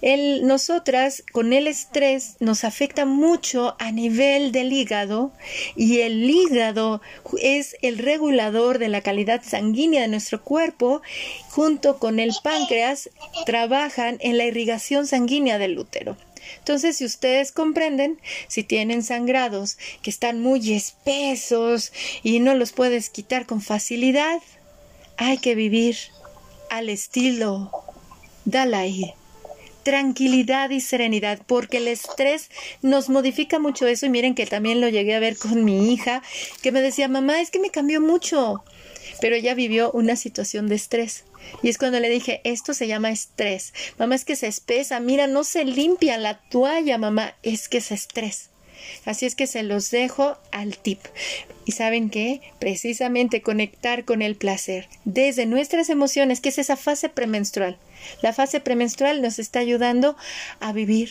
El, nosotras con el estrés nos afecta mucho a nivel del hígado y el hígado es el regulador de la calidad sanguínea de nuestro cuerpo junto con el páncreas trabajan en la irrigación sanguínea del útero. Entonces, si ustedes comprenden, si tienen sangrados que están muy espesos y no los puedes quitar con facilidad, hay que vivir al estilo Dalai. Tranquilidad y serenidad, porque el estrés nos modifica mucho eso. Y miren que también lo llegué a ver con mi hija, que me decía, mamá, es que me cambió mucho. Pero ella vivió una situación de estrés. Y es cuando le dije, esto se llama estrés. Mamá, es que se espesa. Mira, no se limpia la toalla, mamá. Es que es estrés. Así es que se los dejo al tip. Y saben qué? Precisamente conectar con el placer desde nuestras emociones, que es esa fase premenstrual. La fase premenstrual nos está ayudando a vivir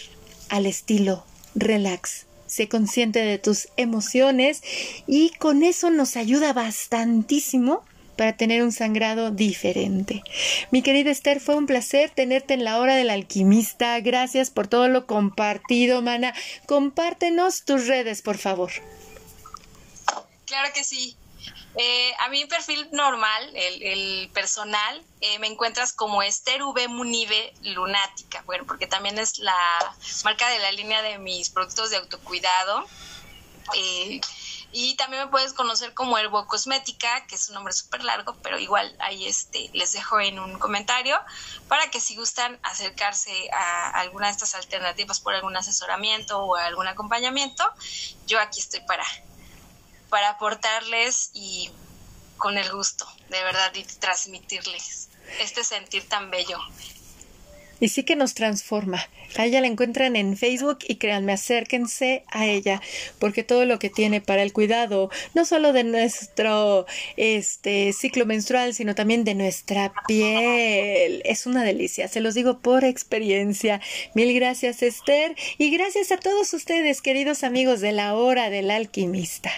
al estilo relax. Sé consciente de tus emociones y con eso nos ayuda bastantísimo para tener un sangrado diferente. Mi querida Esther, fue un placer tenerte en la hora del alquimista. Gracias por todo lo compartido, mana. Compártenos tus redes, por favor. Claro que sí. Eh, a mi perfil normal, el, personal, eh, me encuentras como Esther V Munive Lunática, bueno, porque también es la marca de la línea de mis productos de autocuidado. Eh, y también me puedes conocer como Herbo Cosmética, que es un nombre súper largo, pero igual ahí este, les dejo en un comentario para que si gustan acercarse a alguna de estas alternativas por algún asesoramiento o algún acompañamiento, yo aquí estoy para, para aportarles y con el gusto, de verdad, y transmitirles este sentir tan bello. Y sí que nos transforma. A ella la encuentran en Facebook y créanme, acérquense a ella, porque todo lo que tiene para el cuidado, no solo de nuestro este ciclo menstrual, sino también de nuestra piel, es una delicia. Se los digo por experiencia. Mil gracias, Esther, y gracias a todos ustedes, queridos amigos de la hora del alquimista.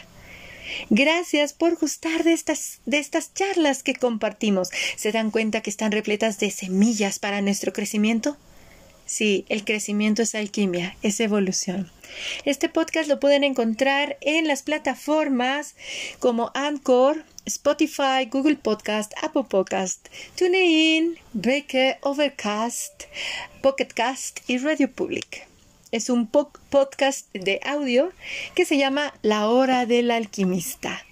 Gracias por gustar de estas, de estas charlas que compartimos. ¿Se dan cuenta que están repletas de semillas para nuestro crecimiento? Sí, el crecimiento es alquimia, es evolución. Este podcast lo pueden encontrar en las plataformas como Anchor, Spotify, Google Podcast, Apple Podcast, TuneIn, Breaker, Overcast, Pocketcast y Radio Public es un podcast de audio que se llama La Hora del Alquimista.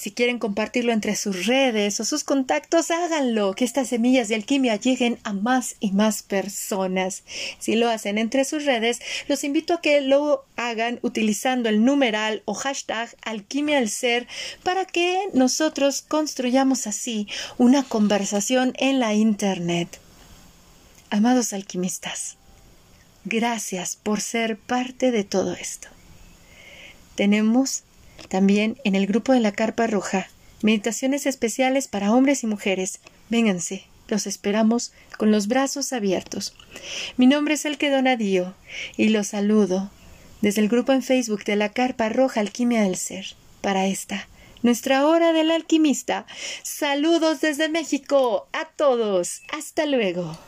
Si quieren compartirlo entre sus redes o sus contactos, háganlo, que estas semillas de alquimia lleguen a más y más personas. Si lo hacen entre sus redes, los invito a que lo hagan utilizando el numeral o hashtag alquimia del ser para que nosotros construyamos así una conversación en la Internet. Amados alquimistas, Gracias por ser parte de todo esto. Tenemos también en el grupo de la Carpa Roja meditaciones especiales para hombres y mujeres. Vénganse, los esperamos con los brazos abiertos. Mi nombre es Elke Donadío y los saludo desde el grupo en Facebook de la Carpa Roja Alquimia del Ser para esta, nuestra hora del alquimista. Saludos desde México a todos. Hasta luego.